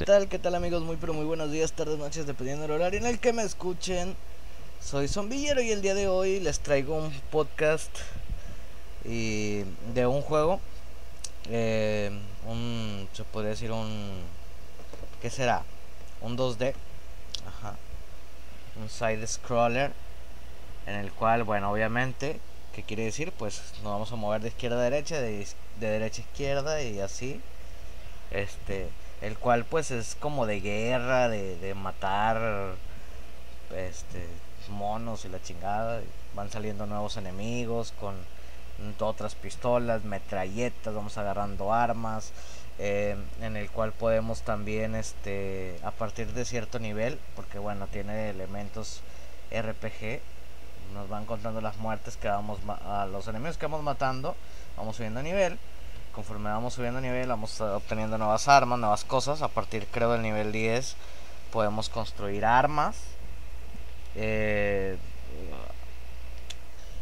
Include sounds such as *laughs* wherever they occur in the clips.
¿Qué tal? ¿Qué tal amigos? Muy pero muy buenos días, tardes, noches, dependiendo del horario en el que me escuchen. Soy Zombillero y el día de hoy les traigo un podcast y de un juego. eh, un, se podría decir un... ¿Qué será? Un 2D. Ajá. Un side scroller. En el cual, bueno, obviamente, ¿qué quiere decir? Pues nos vamos a mover de izquierda a derecha, de, de derecha a izquierda y así. Este, el cual pues es como de guerra, de, de matar este monos y la chingada. Van saliendo nuevos enemigos con otras pistolas, metralletas, vamos agarrando armas. eh, en el cual podemos también este a partir de cierto nivel porque bueno tiene elementos RPG nos van contando las muertes que vamos a los enemigos que vamos matando vamos subiendo nivel conforme vamos subiendo nivel vamos obteniendo nuevas armas nuevas cosas a partir creo del nivel 10 podemos construir armas. Eh,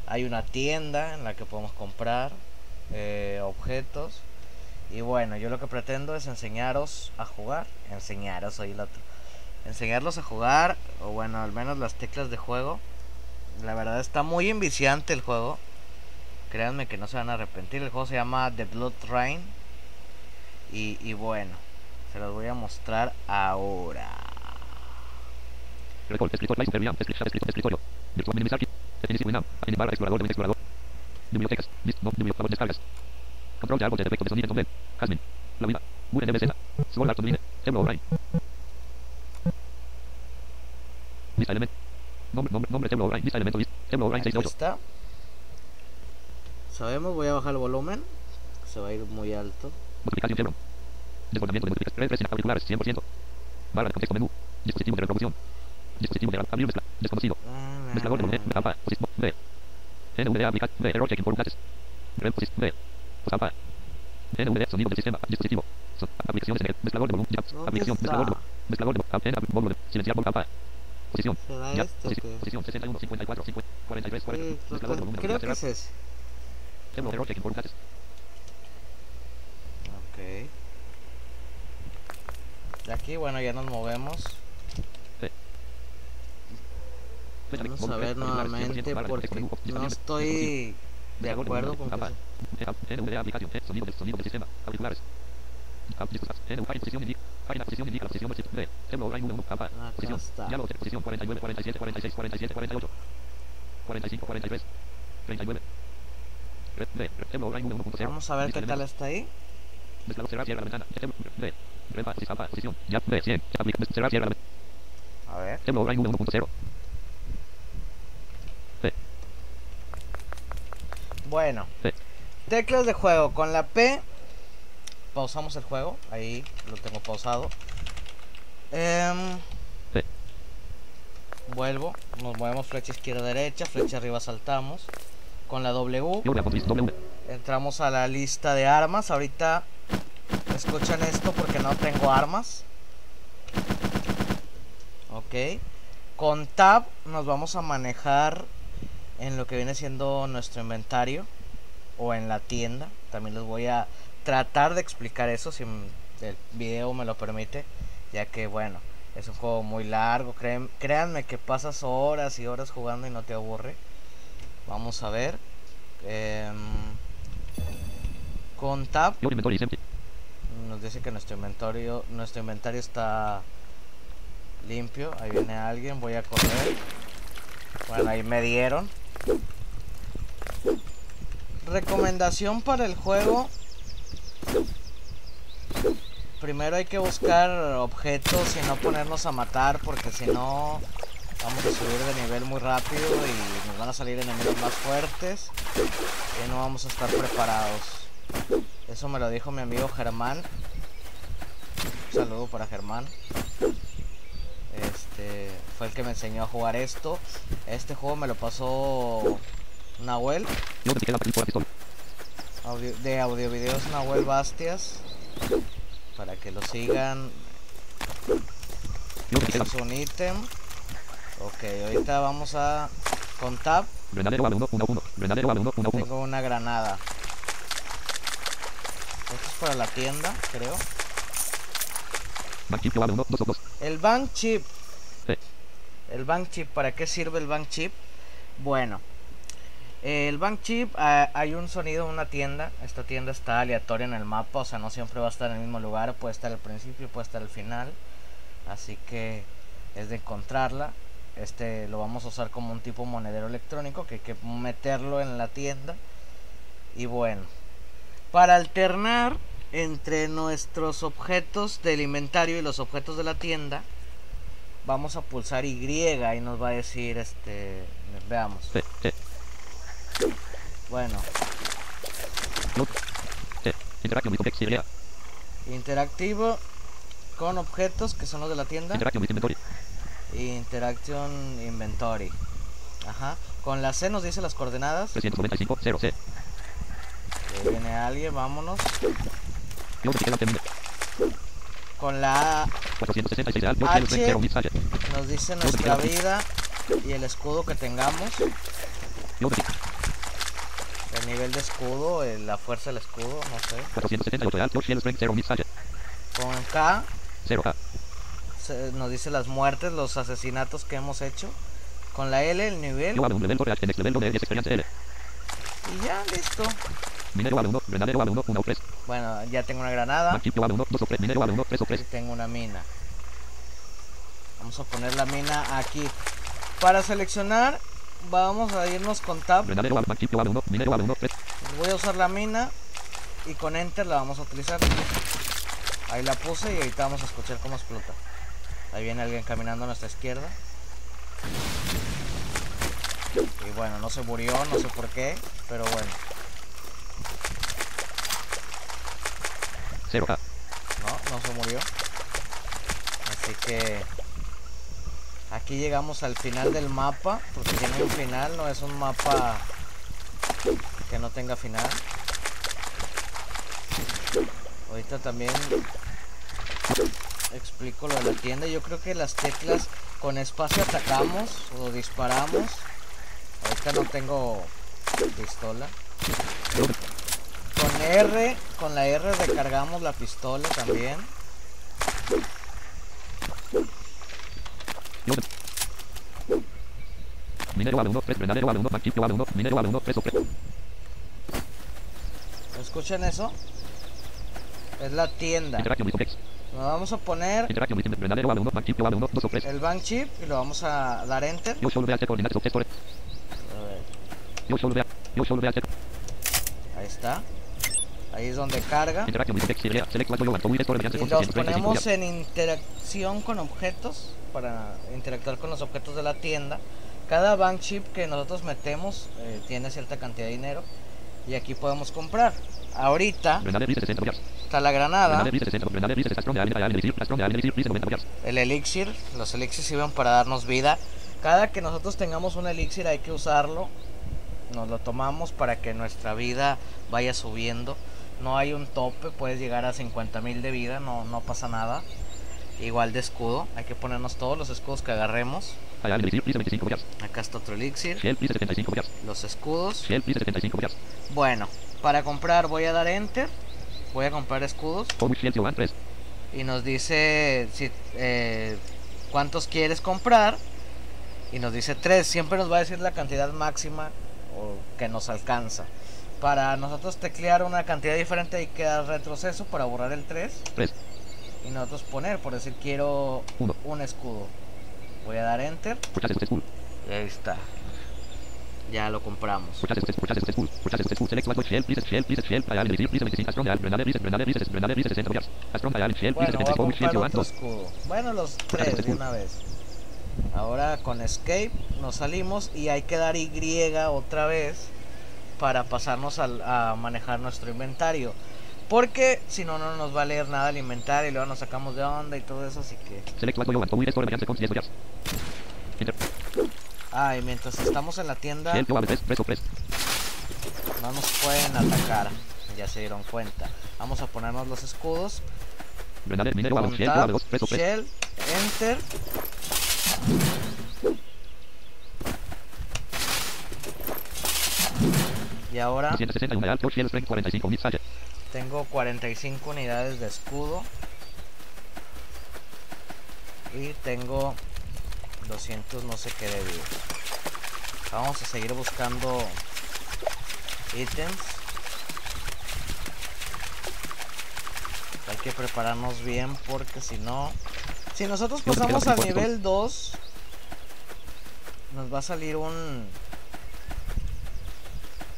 hay una tienda en la que podemos comprar eh, objetos. Y bueno yo lo que pretendo es enseñaros a jugar enseñaros soy el otro enseñarlos a jugar o bueno al menos las teclas de juego. La verdad está muy enviciante el juego créanme que no se van a arrepentir el juego se llama The Blood Rain y, y bueno se los voy a mostrar ahora Record, escritor, escritorio. Minimizar, explorador, explorador. Bibliotecas, list, no, bibliotecas, descargas. Control de árbol de efecto de sonido, nombre, Jasmine, la vida, UNBZ, Sword Art Online, Ebro Online. Lista element, nombre, nombre, nombre, Ebro Online, lista elemento, list, Ebro Online, 6 Aquí de 8. Sabemos voy a bajar el volumen se va a ir muy alto Multiplicación. Desbordamiento de multiplicación, sin auriculares, 100%. Barra de contexto menú, dispositivo de reproducción. Dispositivo de abrir mezcla, desconocido. Mezclador de volumen, mapa, posición, B. NVDA aplicar, B, error checking for gases. Rem, posición, B. Posapa. NVDA, sonido del sistema, dispositivo. Aplicaciones en el mezclador de volumen, ya, ¿Dónde aplicación, mezclador de volumen, mezclador de volumen, N, módulo de, silenciar, volumen, apa. Posición, ya, posición, qué? posición, 61, 54, 50, 43, 40, Sí, creo mezclador de volumen, creo que es ese error for. Ok. De aquí, bueno, ya nos movemos. Vamos a ver nuevamente 100%, barra de porque no estoy de acuerdo con que apa. se- NVDA aplicación, sonido del sonido del sistema, auriculares. Ah, discos, N, página, posición indica, página, posición indica la posición del B, Ebro Online 1, apa, Acá posición, está. ya lo sé, posición 49, 47, 46, 47, 48, 45, 43, 39. Red, B, Ebro Online 1.0. Vamos a ver qué tal está ahí. Mezclador, cerrar, cierra la ventana, Ebro, B, Red, ba, posición, apa, posición, ya, B, 100, aplica, cerrar, cierra la ventana, A ver. Ebro Online 1.0. B, Bueno. Teclas de juego. Con la P pausamos el juego. Ahí lo tengo pausado. Em, vuelvo. Nos movemos flecha izquierda derecha. Flecha arriba saltamos. Con la W entramos a la lista de armas. Ahorita escuchan esto porque no tengo armas. Ok. Con Tab nos vamos a manejar en lo que viene siendo nuestro inventario o en la tienda. También les voy a tratar de explicar eso si el video me lo permite, ya que bueno, es un juego muy largo. Créan- créanme que pasas horas y horas jugando y no te aburre. Vamos a ver. Em, con Tab nos dice que nuestro inventario nuestro inventario está limpio. Ahí viene alguien voy a correr. Bueno ahí me dieron. Recomendación para el juego. Primero hay que buscar objetos y no ponernos a matar porque si no vamos a subir de nivel muy rápido y nos van a salir enemigos más fuertes y no vamos a estar preparados eso me lo dijo mi amigo Germán. Un saludo para Germán. Este fue el que me enseñó a jugar esto. Este juego me lo pasó Nahuel, audio- de audio videos Nahuel Bastias. Para que lo sigan. Es un ítem. Ok, ahorita vamos a. Con tab granadero, A1, 1, 1, granadero, A1, 1, 1, tengo una granada. Esto es para la tienda, creo. Bank chip global 1, 2 o 2. El bank chip. El bank chip, ¿para qué sirve el bank chip? Bueno, el bank chip ah, hay un sonido en una tienda. Esta tienda está aleatoria en el mapa, o sea, no siempre va a estar en el mismo lugar. Puede estar al principio, puede estar al final. Así que es de encontrarla. Este lo vamos a usar como un tipo monedero electrónico que hay que meterlo en la tienda. Y bueno, para alternar entre nuestros objetos del inventario y los objetos de la tienda, vamos a pulsar Y y nos va a decir este, veamos. Bueno, interactivo con objetos que son los de la tienda. Interaction inventory. Ajá. Con la C nos dice las coordenadas. 395, 0, C. Que viene alguien, vámonos. Con la A 466 real, George H. Yellow, 0, mid sachet. nos dice nuestra vida y el escudo que tengamos. El nivel de escudo, la fuerza del escudo, no sé. 478 real, George Yellow, strength, 0, mid sachet. Con K 0, Nos dice las muertes, los asesinatos que hemos hecho. Con la L el nivel. Y ya, listo. Minero vale 1, granadero vale 1, 1 o 3. Bueno, ya tengo una granada. Bank chip vale 1, 2 o 3, minero vale 1, 3 o Y 3. tengo una mina. Vamos a poner la mina aquí. Para seleccionar, vamos a irnos con tab. Granadero vale, bank chip vale 1, minero vale 1, 3. Voy a usar la mina y con enter la vamos a utilizar. Ahí la puse y ahorita vamos a escuchar cómo explota. Ahí viene alguien caminando a nuestra izquierda. Y bueno, no se murió, no sé por qué, pero bueno. 0, A. No, no se murió. Así que aquí llegamos al final del mapa, porque tiene un final, no es un mapa que no tenga final. Ahorita también explico lo de la tienda. Yo creo que las teclas con espacio atacamos o disparamos. Ahorita no tengo pistola. Con R, con la R recargamos la pistola también. Load. Minero vale 1, 3, granadero vale 1, bank chip vale 1, minero vale 1, 3 o 3. ¿Escuchan eso? Es la tienda. Nos vamos a poner Interaction with inventory. Granadero vale 1, bank chip vale 1, 2 o 3. el bank chip y lo vamos a dar enter. Ahí está. Ahí es donde carga. Y los 135 ponemos en interacción con objetos para interactuar con los objetos de la tienda. Cada bank chip que nosotros metemos eh, tiene cierta cantidad de dinero y aquí podemos comprar. Ahorita Granadero dice 60 yards. está la granada, Granadero dice 60. Granadero dice está strong. Alien, alien, elixir. Está strong. Alien, elixir. Dice 90 yards. el elixir. Los elixirs sirven para darnos vida. Cada que nosotros tengamos un elixir hay que usarlo. Nos lo tomamos para que nuestra vida vaya subiendo. No hay un tope, puedes llegar a 50.000 de vida, no, no pasa nada. Igual de escudo, hay que ponernos todos los escudos que agarremos. Alien, elixir. Dice 25 yards. Acá está otro elixir, Shell, dice 75 yards. los escudos. Shell, dice 75 yards. Bueno, para comprar voy a dar enter, voy a comprar escudos How much shell you want? 3. y nos dice si, eh, cuántos quieres comprar y nos dice 3, siempre nos va a decir la cantidad máxima o que nos alcanza. Para nosotros teclear una cantidad diferente hay que dar retroceso para borrar el 3 3. y nosotros poner, por decir quiero Uno. un escudo. Voy a dar enter y ahí está. Ya lo compramos. Purchase successful. Purchase successful. Purchase successful. Select what shell, please. Shell, please. Shell. Alien, elixir. Dice 25. Strong. Alien, granadero dice. Granadero dice. Granadero dice 60 yards. Strong. Alien, shell, please. Bueno, voy a 75. How much shell comprar you want? otro 2. escudo. Bueno, los tres de una vez. Ahora con escape nos salimos y hay que dar Y otra vez para pasarnos al- a manejar nuestro inventario. Porque si no, no nos va a leer nada el inventario y luego nos sacamos de onda y todo eso. Así que. Select what you want. Always score mediante con 10 yards. Enter. Ah, y mientras estamos en la tienda, Shell, you want 3. 3 o 3. no nos pueden atacar. Ya se dieron cuenta. Vamos a ponernos los escudos. Shell, you tab, want 2. 3 o 3. Shell, Enter. Y ahora 261 real. George Shell, strength 45. Mid sachet. tengo 45 unidades de escudo. Y tengo 200 no sé qué de vida. Vamos a seguir buscando ítems. Hay que prepararnos bien porque si no... Si nosotros pasamos al nivel 2, nos va a salir un...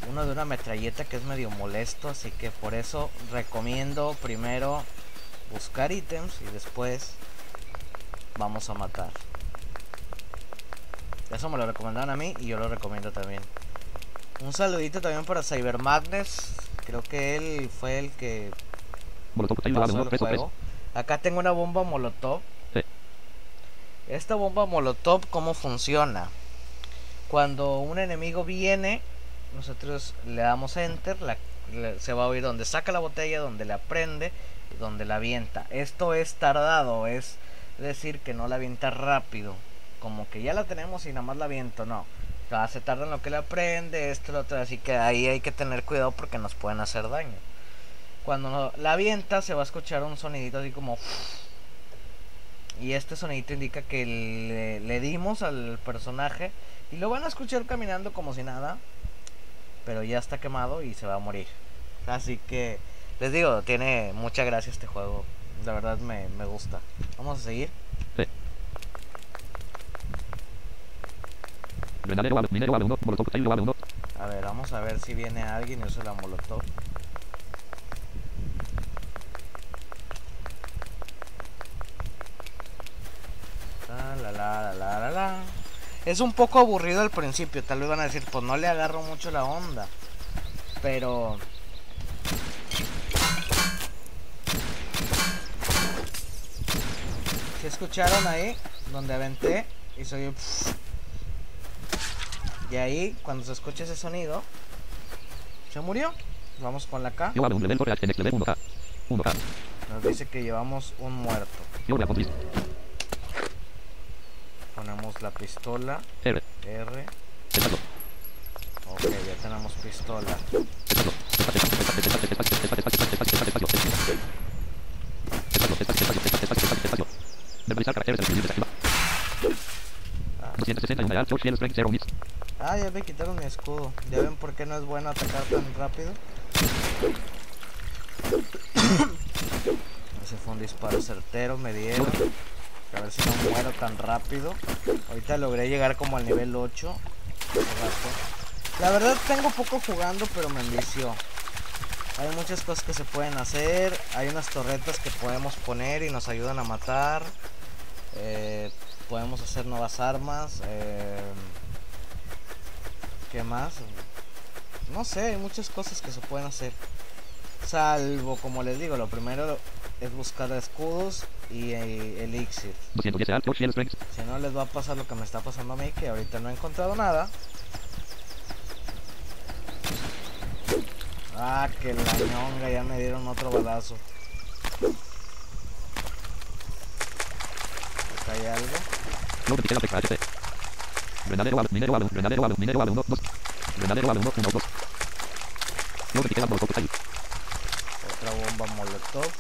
Uno de una metralleta que es medio molesto, así que por eso recomiendo primero buscar ítems y después vamos a matar. Eso me lo recomendaron a mí y yo lo recomiendo también. Un saludito también para Cyber Madness. Creo que él fue el que pasó el juego. Acá tengo una bomba molotov. Esta bomba molotov, ¿cómo funciona? Cuando un enemigo viene, nosotros le damos enter, se va a oír donde saca la botella, donde la prende, donde la avienta. Esto es tardado, es decir que no la avienta rápido como que ya la tenemos y nada más la viento, no. Se tarda en lo que la prende, esto, lo otro, así que ahí hay que tener cuidado porque nos pueden hacer daño. Cuando la avienta se va a escuchar un sonidito así como... Y este sonidito indica que le, le dimos al personaje y lo van a escuchar caminando como si nada, pero ya está quemado y se va a morir. Así que les digo, tiene mucha gracia este juego. La verdad me, me gusta. Vamos a seguir. A ver, vamos a ver si viene alguien y usa la molotov. La, la, la, Es un poco aburrido al principio, tal vez van a decir, pues no le agarro mucho la onda. Pero... Si escucharon ahí? Donde aventé y soy... Y ahí, cuando se escucha ese sonido, se murió. Vamos con la K. Nos dice que llevamos un muerto. Ponemos la pistola. R. R. Ok, ya tenemos pistola. Ah, ya me quitaron mi escudo. ¿Ya ven por qué no es bueno atacar tan rápido? Ese fue un disparo certero, me dieron. A ver si no muero tan rápido. Ahorita logré llegar como al nivel 8. La verdad tengo poco jugando, pero me envició. Hay muchas cosas que se pueden hacer. Hay unas torretas que podemos poner y nos ayudan a matar. Eh, podemos hacer nuevas armas. Eh, ¿Qué más? No sé, hay muchas cosas que se pueden hacer. Salvo, como les digo, lo primero es buscar escudos y elixir. Si no, les va a pasar lo que me está pasando a mí, que ahorita no he encontrado nada. Ah, que la ñonga, ya me dieron otro balazo. Hay algo. Granadero A, minero A, granadero A, minero A, 1, 2. Granadero A, 1, 1, 2. No repite la molotov ahí. Otra bomba molotov.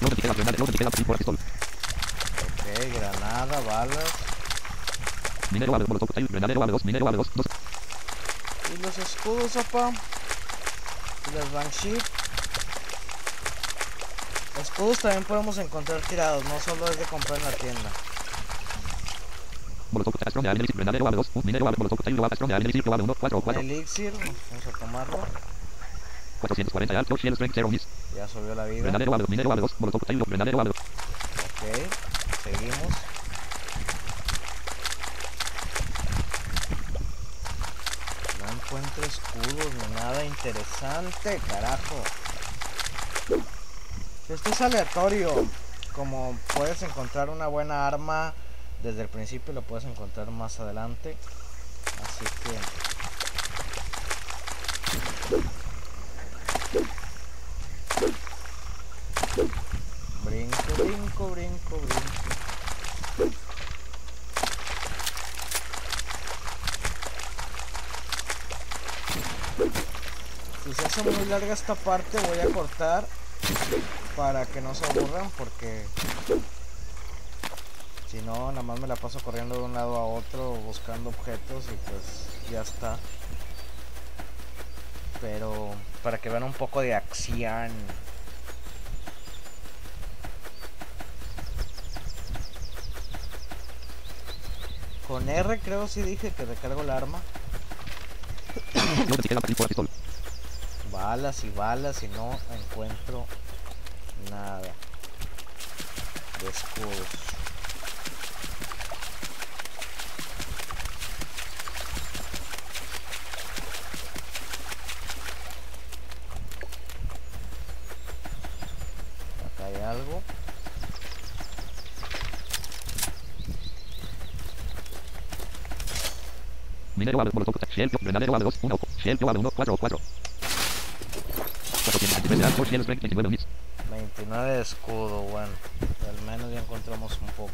No repite granada, no repite por la pistola. Ok, granada, balas. Minero molotov ahí, granadero A, 2, minero A, 2, 2. Y los escudos. Y las. Escudos también podemos encontrar tirados, no solo es de comprar en la tienda. Elixir, vamos a tomarlo. 440 alto, Shell Strength 0 miss. Ya subió la vida. Granadero A2, minero A2, molotov tailo, granadero A2. Ok, seguimos. No encuentro escudos ni nada interesante, carajo. Esto es aleatorio. Como puedes encontrar una buena arma desde el principio, lo puedes encontrar más adelante. Así que... Brinco, brinco, brinco, brinco. Si se hace muy larga esta parte voy a cortar para que no se aburran porque si no nada más me la paso corriendo de un lado a otro buscando objetos y pues ya está. Pero para que vean un poco de acción. Con R creo sí dije que recargo el arma. *coughs* Balas y balas y no encuentro nada de escudos. Acá hay algo. Minero abre los dos, uno, shell, abre uno, cuatro, cuatro escudo, bueno. Al menos ya encontramos un poco.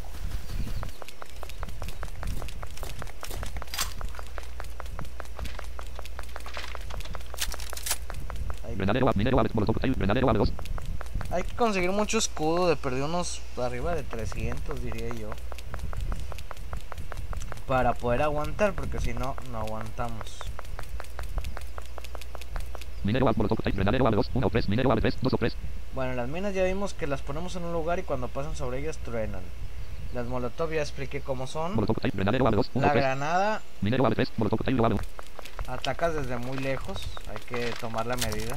Hay, Granadero abre. Minero abre molotov. Granadero abre 2. hay que conseguir mucho escudo, de perder unos arriba de 300 diría yo. Para poder aguantar, porque si no, no aguantamos. Minero abre 2. 1 o 3. Minero abre 3. 2 o 3. Bueno, las minas ya vimos que las ponemos en un lugar y cuando pasan sobre ellas truenan. Las molotov ya expliqué cómo son. Molotov. Granadero abre 2. 1 o La 3. granada Minero abre 3. Molotov. Abre 1. atacas desde muy lejos, hay que tomar la medida.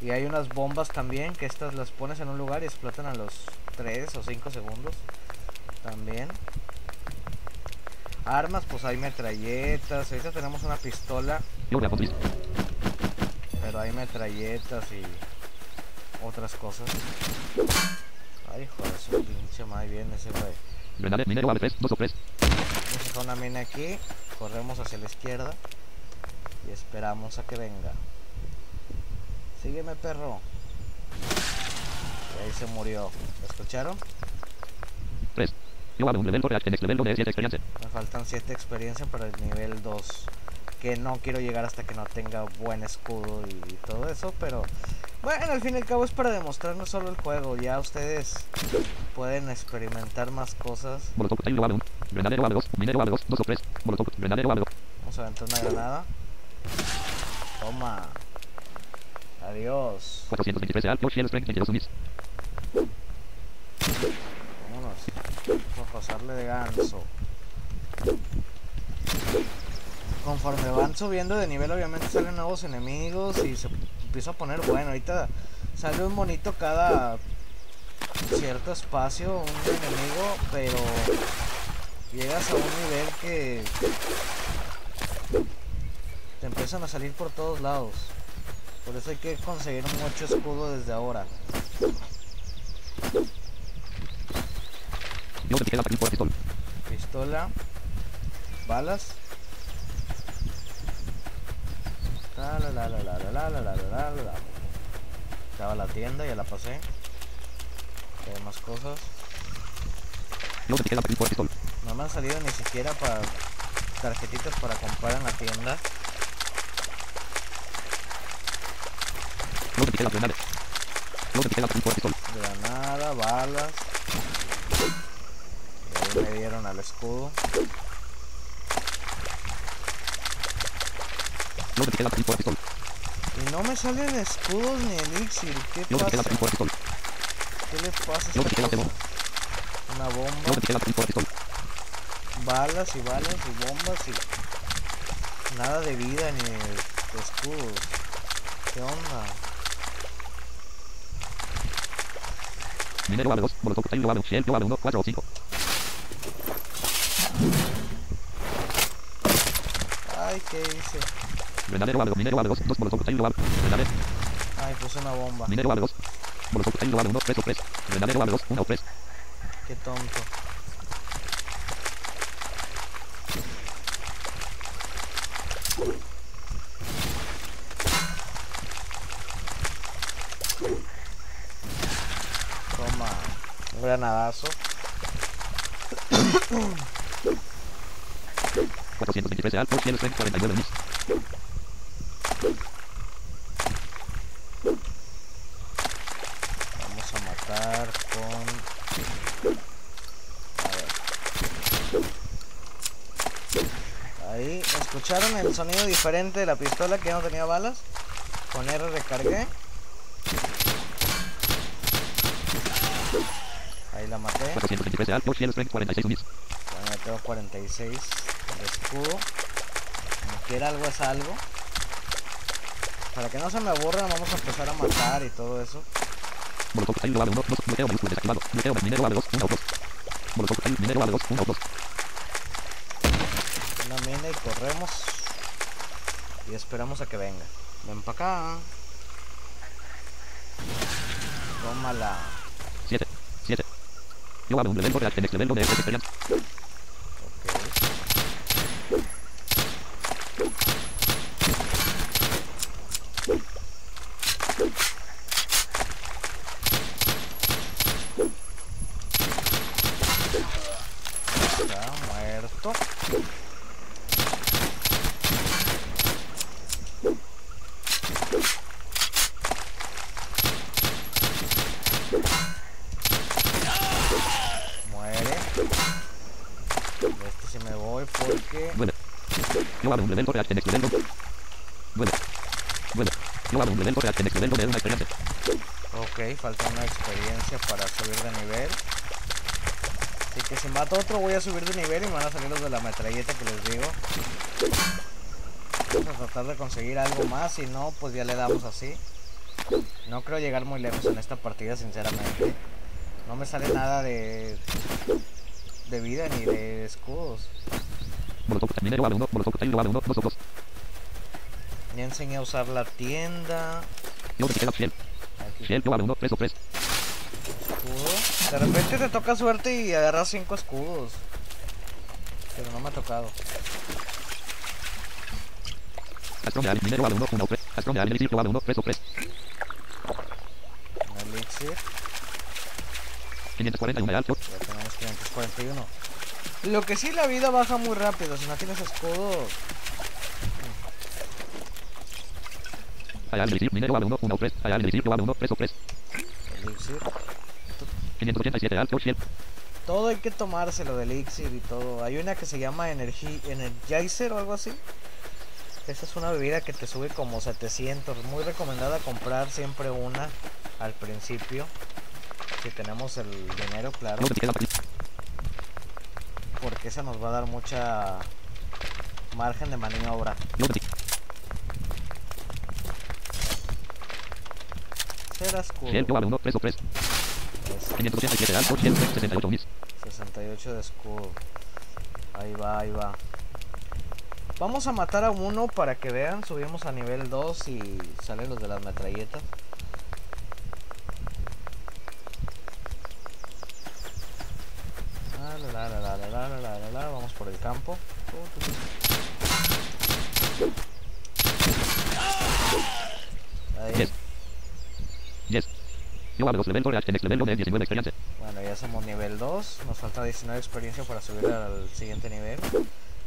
Y hay unas bombas también, que estas las pones en un lugar y explotan a los 3 o 5 segundos. También. Armas, pues hay metralletas. Ahorita tenemos una pistola, pero hay metralletas y otras cosas. Ay, hijo de su pinche madre, bien ese güey. Granadero. Minero abre 3. 2 o 3. Vamos a una mina aquí, corremos hacia la izquierda y esperamos a que venga. Sígueme, perro. Y ahí se murió. ¿Lo escucharon? 3. Yo abre un level for en next level donde es 7 experiencia. Me faltan 7 experiencia para el nivel 2. Que no quiero llegar hasta que no tenga buen escudo y todo eso, pero bueno, al fin y al cabo es para demostrarnos solo el juego. Ya ustedes pueden experimentar más cosas. Molotov. Yo abre 1. Granadero abre 2. Minero abre 2. 2 o 3. Molotov. Granadero abre 2. Vamos a aventar una granada. Toma. Adiós. 423 de alto. Shell strength 22 units. Vámonos. Vamos a pasarle de ganso. Conforme van subiendo de nivel, obviamente salen nuevos enemigos y se empieza a poner bueno. Ahorita sale un monito cada cierto espacio, un enemigo, pero llegas a un nivel que te empiezan a salir por todos lados. Por eso hay que conseguir mucho escudo desde ahora. Pistola, balas. La la la la la la la la la. Estaba la tienda, ya la pasé. Hay más cosas. Yo te queda. No me han salido ni siquiera para tarjetitas para comprar en la tienda. Yo te queda granada. Yo te queda. Granada, balas. Y ahí me dieron al escudo. Yo te queda pistola. No me salen escudos ni elixir. ¿Qué pasa? ¿Qué le pasa a esta? Una bomba. Balas y balas y bombas y... Nada de vida ni escudos. ¿Qué onda? Ay, ¿qué hice? Granadero abre 2. Minero abre 2. 2 molotov. Yo abre. Ay, puse una bomba. Minero abre 2. Molotov. Yo abre 1. 3 o 3. Granadero abre 2. 1 o 3. Qué tonto. Toma, un granadazo. *coughs* 423 de alto. Shell strength 49 units. ¿Escucharon el sonido diferente de la pistola que ya no tenía balas? Con R recargué. Ahí la maté. 423 de Strength 46 units. Bueno, ya tengo 46 de escudo. Como quiera algo es algo. Para que no se me aburran, vamos a empezar a matar y todo eso. Molotov cocktail global 1, 2, bloqueo mayúsculo desactivado. Bloqueo minero global 2, 1 o 2. Molotov cocktail minero global 2, 1 o 2. Una y corremos. Y esperamos a que venga. Ven para acá. Tómala. 7, 7. Global 1 level 4 at next level 1 de experience. Ok. Está muerto. Muere. De este sí me voy porque 9. Global 1 level 4 at next level 1. 9. 9. Global 1 level 4 at next level 1 de una experience. Ok, falta una experiencia para subir de nivel. Así que si mato otro voy a subir de nivel y me van a salir los de la metralleta que les digo. Vamos a tratar de conseguir algo más, si no, pues ya le damos así. No creo llegar muy lejos en esta partida, sinceramente. No me sale nada de, de vida ni de escudos. Molotov cocktail minero global 1, Molotov cocktail global 1, 2 o 2. Ya enseñé a usar la tienda. Shield. Aquí Shield global 1, 3 o 3. Escudo. De repente te toca suerte y agarras cinco escudos. Pero no me ha tocado. Astron de Alice minero global 1, 1 o 3. Astron de Alice elixir global 1, 3 o 3. Un elixir. 541 de alto. Ya tenemos 541. Lo que sí, la vida baja muy rápido. Si no tienes escudo, elixir minero global 1, 1 o 3. Hay Alice elixir global 1, 3 o 3. elixir. 587 de alto, Shield. Todo hay que tomárselo de elixir y todo. Hay una que se llama Energy, Energizer o algo así. Esa es una bebida que te sube como 700. Muy recomendada comprar siempre una al principio. Si tenemos el dinero, claro. Porque esa nos va a dar mucha margen de maniobra. No te 587 de alto, Shield 68 units. 68 de escudo. Ahí va, ahí va. Vamos a matar a uno para que vean. Subimos a nivel 2 y salen los de las metralletas. Bueno, ya somos nivel 2. Nos falta 19 experiencia para subir al siguiente nivel.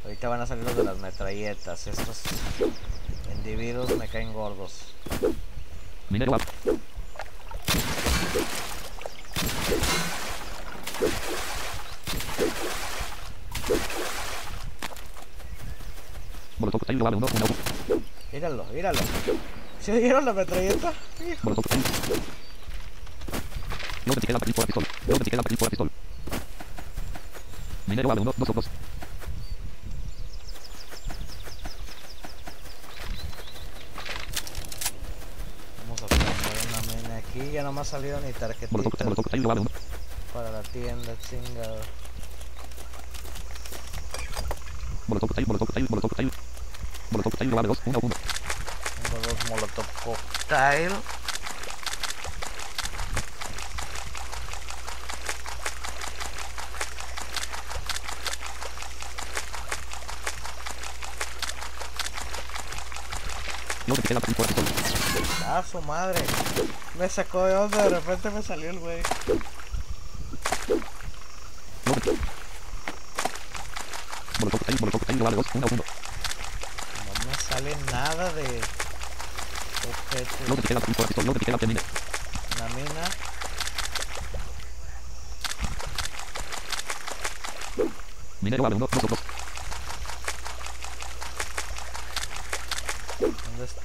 Ahorita van a salir los de las metralletas. Estos individuos me caen gordos. Minero global. Molotov cocktail global 1, 1 o 2. Míralo, míralo. ¿Se oyeron la metralleta? Hijo. No te queda por la pistola. No te queda por la pistola. Minero global 1, 2 o 2. Vamos a poner una mina aquí. Ya no me ha salido ni tarjetita 1. para la tienda, chingado. Molotov cocktail, Molotov cocktail, Molotov cocktail. Molotov cocktail global 2, 1 1. Tengo dos molotov cocktail. No te la Ah, su madre. Me sacó de onda, de repente me salió el güey. No me sale nada de... Objetos. No te la no te la mina. La mina. Minero vale uno, dos, dos,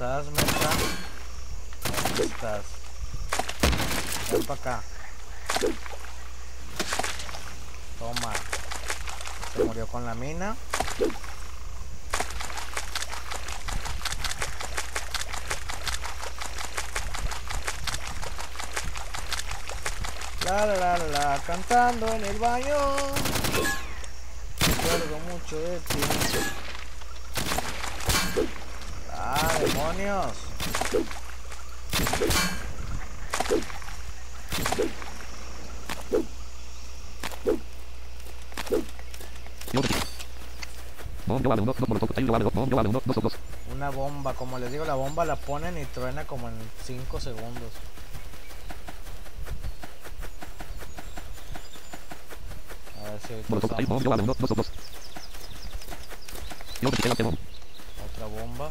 estás, meta? ¿Dónde estás? Ven para acá. Toma. Se murió con la mina. La la la la cantando en el baño. Recuerdo mucho de ti. Ah, demonios. Una bomba, como les digo, la bomba la ponen y truena como en 5 segundos. A ver si ahorita usamos otra bomba.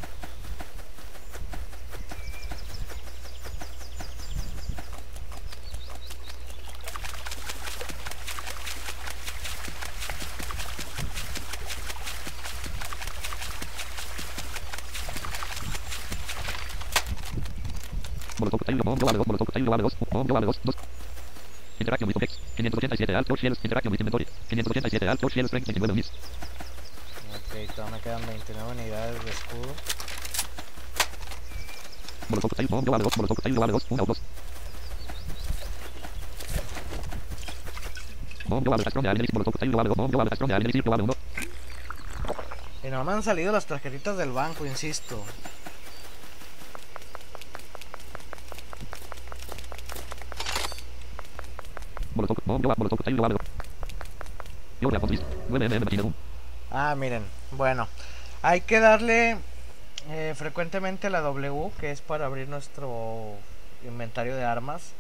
Interaction with objects. 587 alt. Interaction with inventory. 587 alt strength 29 miss. Ok, todavía me quedan 29 unidades de escudo. Molotov 2. Molotov cocktail global 2. 1 o 2. Bomb global strong alien Molotov cocktail global 2. Bomb global strong alien global 1. Y no me han salido las tarjetitas del banco, insisto. Molotov bomb global Molotov cocktail global 2. Yo la list. 9 mm máquina 1. Ah, miren, bueno, hay que darle eh, frecuentemente a la W, que es para abrir nuestro inventario de armas,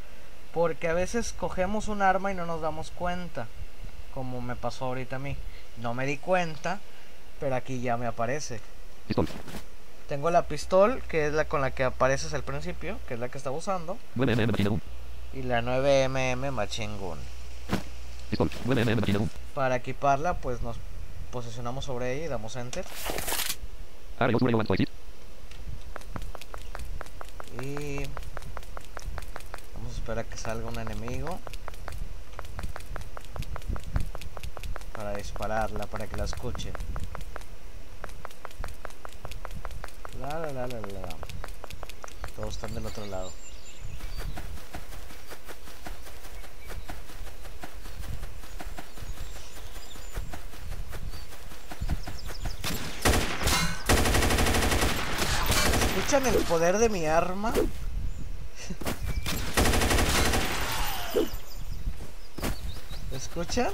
porque a veces cogemos un arma y no nos damos cuenta, como me pasó ahorita a mí. No me di cuenta, pero aquí ya me aparece. Pistol. Tengo la pistol, que es la con la que apareces al principio, que es la que estaba usando, 9 máquina 1. y la 9mm Machine Gun. Pistol. 9 mm máquina 1. Para equiparla, pues nos posicionamos sobre ella y damos enter. Y vamos a esperar a que salga un enemigo para dispararla, para que la escuchen. La la la la la. Todos están del otro lado. ¿Escuchan el poder de mi arma? ¿Escuchan?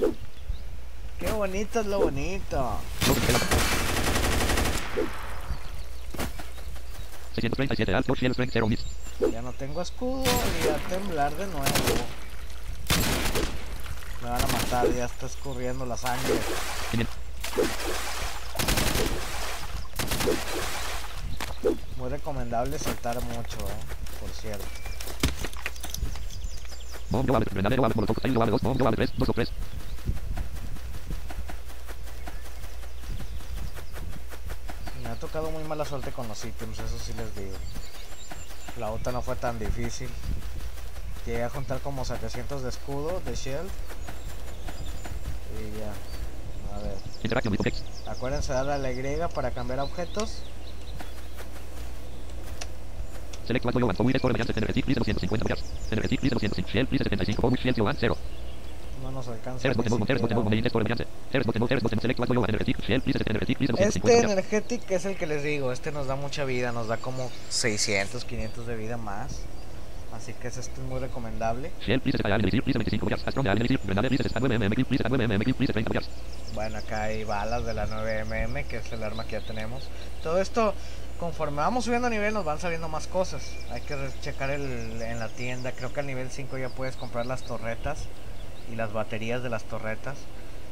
Qué bonito es lo bonito. No se queda. 637 alt shells strength 0 miss. Ya no tengo escudo y a temblar de nuevo. Me van a matar, ya está escurriendo la sangre. 500. Muy recomendable saltar mucho, eh, por cierto. Bomb global. Grenade global. Molotov cocktail global 2. Bomb global 3. 2 o 3. Me ha tocado muy mala suerte con los ítems, eso sí les digo. La otra no fue tan difícil. Llegué a juntar como 700 de escudo, de shield. Y ya. A ver. Acuérdense de darle a la Y para cambiar objetos. Select what you want. Forward score mediante Energetic please 250 meters. Energetic please 205. Shell please 75. Forward shell you want 0. No nos alcanza. Terres ni bottom mode. Terres bottom siquiera. mode. Mediante score mediante. Terres bottom mode. Terres bottom. Select what you want. Energetic. Shell please Energetic please 250 Este energetic es el que les digo, este nos da mucha vida, nos da como 600, 500 de vida más. Así que este es muy recomendable. Shell please Alien Elixir please 25 meters. Astron Alien Elixir. Grenade please 9 please 9 please 30 meters. Bueno, acá hay balas de la 9mm, que es el arma que ya tenemos. Todo esto, conforme vamos subiendo nivel, nos van saliendo más cosas. Hay que checar el, en la tienda. Creo que al nivel 5 ya puedes comprar las torretas y las baterías de las torretas.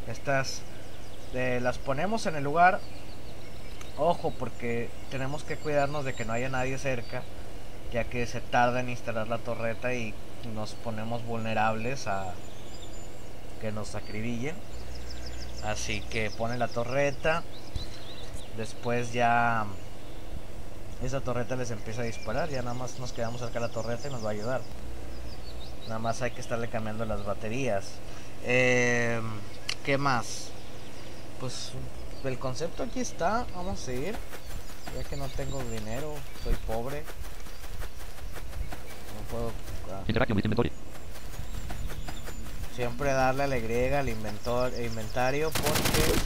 Estas eh, las ponemos en el lugar. Ojo, porque tenemos que cuidarnos de que no haya nadie cerca, ya que se tarda en instalar la torreta y nos ponemos vulnerables a que nos acribillen. Así que pone la torreta. Después ya esa torreta les empieza a disparar. Ya nada más nos quedamos cerca de la torreta y nos va a ayudar. Nada más hay que estarle cambiando las baterías. Eh, ¿Qué más? Pues el concepto aquí está. Vamos a seguir. Ya que no tengo dinero, soy pobre. No puedo. ah. Siempre darle a la Y al inventor, inventario porque.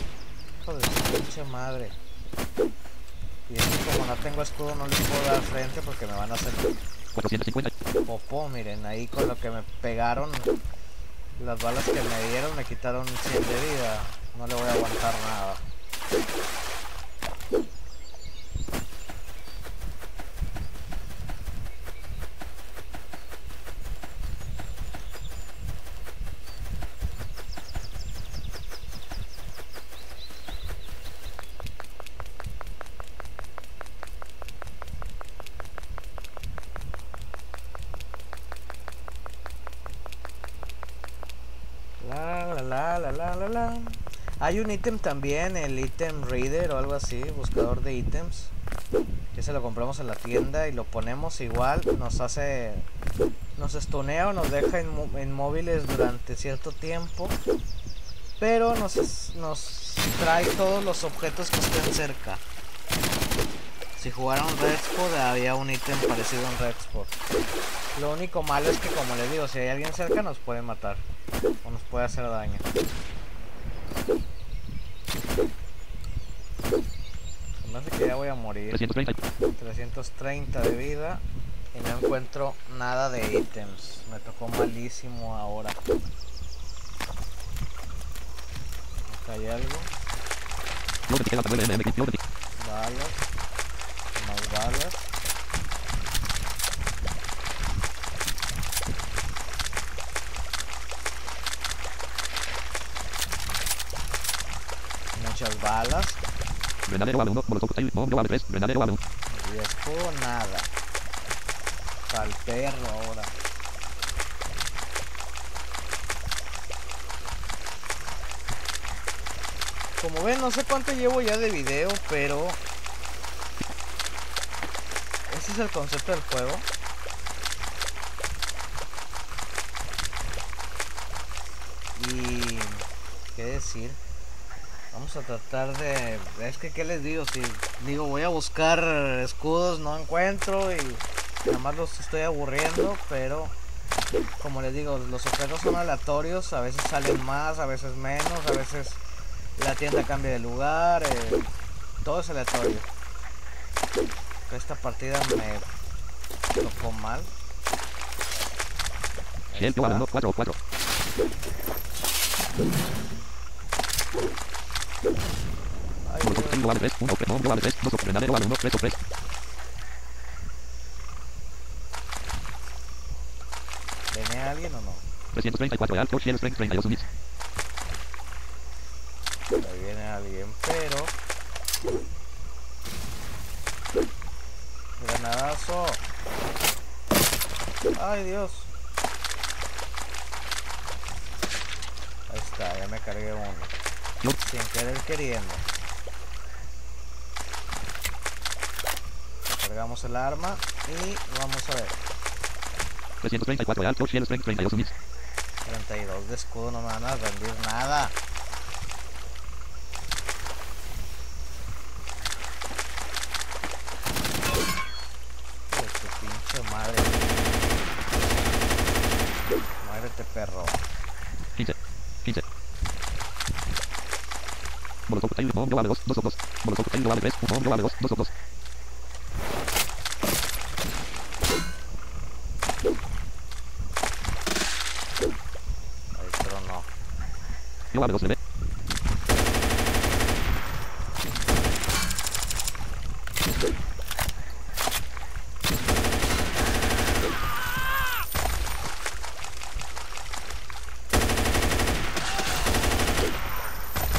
Hijo de su pinche madre. Como no tengo escudo no les puedo dar frente porque me van a hacer 450. popó. Miren, ahí con lo que me pegaron. Las balas que me dieron me quitaron 100 de vida. No le voy a aguantar nada. La la la la la la la. Hay un ítem también, el ítem reader o algo así, buscador de ítems. Que se lo compramos en la tienda y lo ponemos igual, nos hace nos estunea o nos deja inmó- inmóviles durante cierto tiempo. Pero nos, trae todos los objetos que estén cerca. Si jugaron Redspot había un ítem parecido en Redspot. Lo único malo es que como les digo, si hay alguien cerca nos puede matar. O nos puede hacer daño. Me hace que ya voy a morir. 330. 330 de vida. Y no encuentro nada de ítems. Me tocó malísimo ahora. Acá hay algo. Balas. Más balas. Muchas balas. Grenadero A1. Molotov cocktail. Bomb A3. Grenadero A1. Y escudo nada. Al perro ahora. Como ven, no sé cuánto llevo ya de video, pero... Ese es el concepto del juego. Y... ¿Qué decir? Vamos a tratar de... Es que, ¿qué les digo? Si digo, voy a buscar escudos, no encuentro y nada más los estoy aburriendo, pero... Como les digo, los objetos son aleatorios, a veces salen más, a veces menos, a veces la tienda cambia de lugar, eh, todo es aleatorio. Esta partida me tocó mal. Ahí Shell está. ¿Venía alguien o no? 334 de alto. Shell strength 32 units. Ahí viene alguien, pero. Granadazo. Ay, Dios. Ahí está, ya me cargué uno. Yo- Sin querer queriendo. Cargamos el arma y vamos a ver. 334 de alto. Shell strength 32 units. 32 de escudo, no me van a rendir nada. Pinche madre. Muérete, perro. 15. 15. Molotov cocktail. Bomb A2. 2 2. Molotov cocktail A3. Bomb A2. 2 2. Ahí tronó. Yo A2 leve.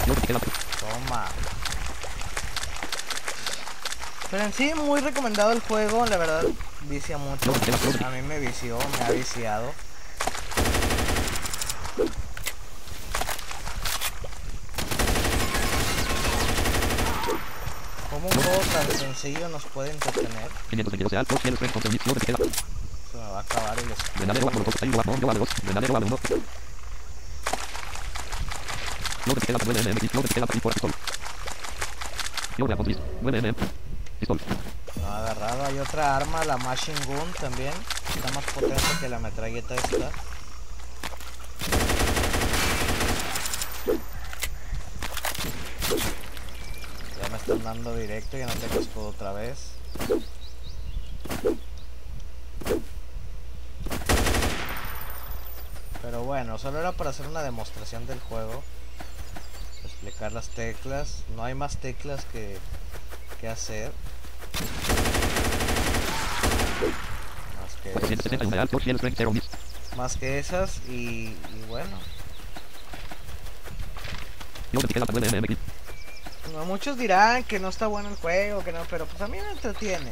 Yo etiqueta Toma. Pero en sí, muy recomendado el juego, la verdad, vicia mucho. A mí me vició, me ha viciado. Como un juego tan sencillo nos puede entretener. 522 alto, cielo, strength, control, mix, luego te queda. Se me va a acabar el escudo. Hay otra arma, la Machine Gun también. Está más potente que la metralleta esta. Ya me están dando directo, ya no tengo escudo otra vez. Pero bueno, solo era para hacer una demostración del juego. Explicar las teclas. No hay más teclas que, que hacer. Más que 461 esas, de alto, cielo, strength, 0 mix. más que esas y, bueno. Luego te queda para 9. No, muchos dirán que no está bueno el juego, que no, pero pues a mí me entretiene.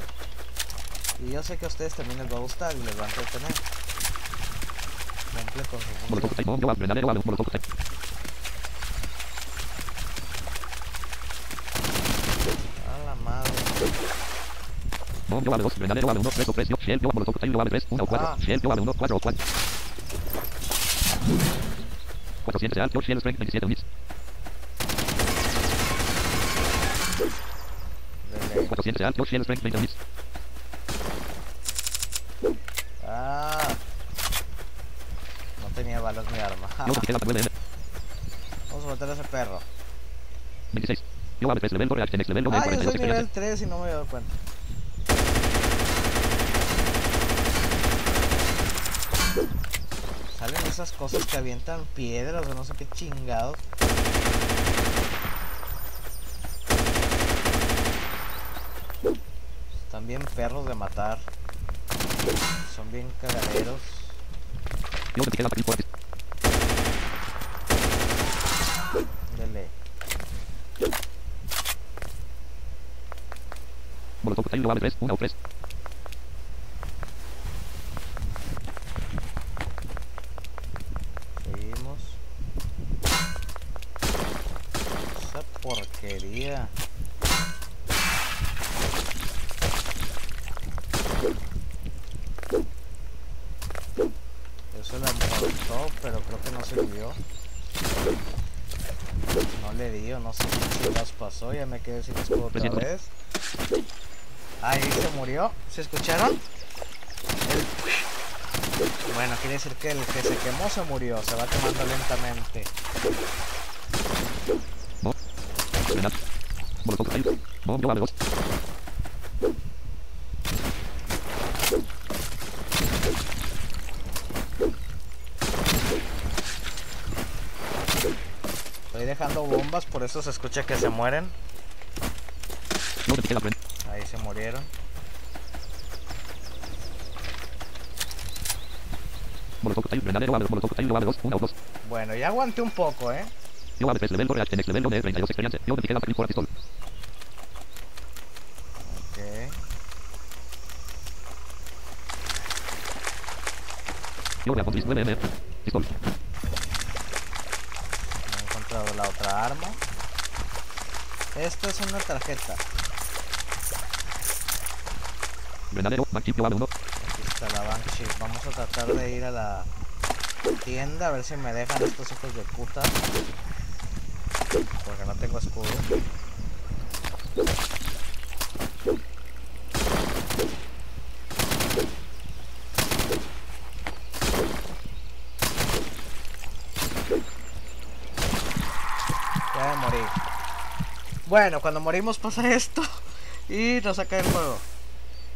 Y yo sé que a ustedes también les va a gustar y les va a entretener. Cumple Molotov, función. ahí, bomb, yo vale, grenadero, vale, molotov, ahí. A la madre. Bomb, yo vale dos. Grenadero, vale uno, tres o tres. Yo, shell, yo, molotov, ahí, yo vale tres, uno o cuatro. Ah. Shell, yo vale uno, cuatro o cuatro. 400 de alto, cielo, strength, 27 mix. Dele. 400 de alto, cielo, strength, 20 mix. Ah. No tenía balas mi arma. Luego te queda para 9. Vamos a matar a ese perro. 26. Yo vale 3 level, corre, next level, doble, yo 42 soy nivel experiencia. 3 y no me he dado cuenta. Salen esas cosas que avientan piedras o no sé qué chingados. Están bien perros de matar. Son bien cagaderos. Dele. Molotov, ahí, yo vale 3, 1 o 3. Seguimos. Esa porquería. Eso la molotov, pero creo que no sirvió. No le dio, no sé qué las pasó, ya me quedé sin escudo otra Recién. vez. Ahí se murió, ¿se escucharon? El- Bueno, quiere decir que el que se quemó se murió, se va quemando lentamente. Grenad. Molotov, ahí. Bomb, yo vale 2. Estoy dejando bombas, por eso se escucha que se mueren. Ahí se murieron. Molotov, ahí, grenadero, vale, molotov, ahí, yo vale 2, 1 o 2. Bueno, ya aguanté un poco, ¿eh? Yo vale 3 level, corre, next level, doble, 32 experiencia. Luego te queda para por pistol. Ok. Yo voy a poner 9. Pistol. No he encontrado la otra arma. Esto es una tarjeta. Grenadero, Maxim, yo vale 1. Aquí está la Banshee. Vamos a tratar de ir a la tienda a ver si me dejan estos hijos de puta. Porque no tengo escudo. Ya morí. Bueno, cuando morimos pasa esto *laughs* y nos saca el juego.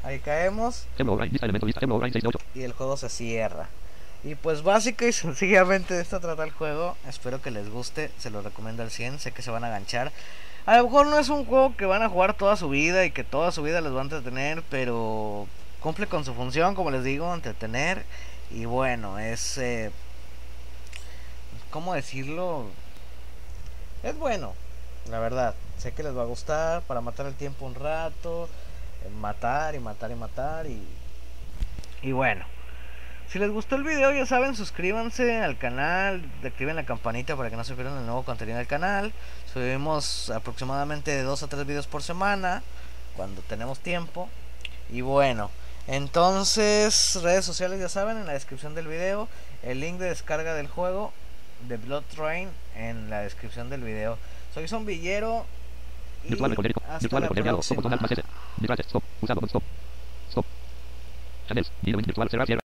Ahí caemos Hemlo, Orain, lista elemento, lista, Hemlo, Orain, 6 de 8. y el juego se cierra. Y pues básica y *laughs* sencillamente de esto trata el juego. Espero que les guste, se lo recomiendo al 100, sé que se van a ganchar. A lo mejor no es un juego que van a jugar toda su vida y que toda su vida les va a entretener, pero cumple con su función, como les digo, entretener. Y bueno, es... Eh, ¿Cómo decirlo? Es bueno, la verdad. Sé que les va a gustar para matar el tiempo un rato. Matar y matar y matar y... Y bueno. Si les gustó el video, ya saben, suscríbanse al canal, activen la campanita para que no se pierdan el nuevo contenido del canal. Subimos aproximadamente de 2 a 3 videos por semana, cuando tenemos tiempo. Y bueno, entonces, redes sociales ya saben, en la descripción del video, el link de descarga del juego de Blood Train en la descripción del video. Soy Zombillero Virtual hasta Virtual recorder diálogo. Stop botón alt más próxima. S. Detrás. Stop. Usado. Stop. Stop. Channels. Video in virtual. Cerrar. Cierra.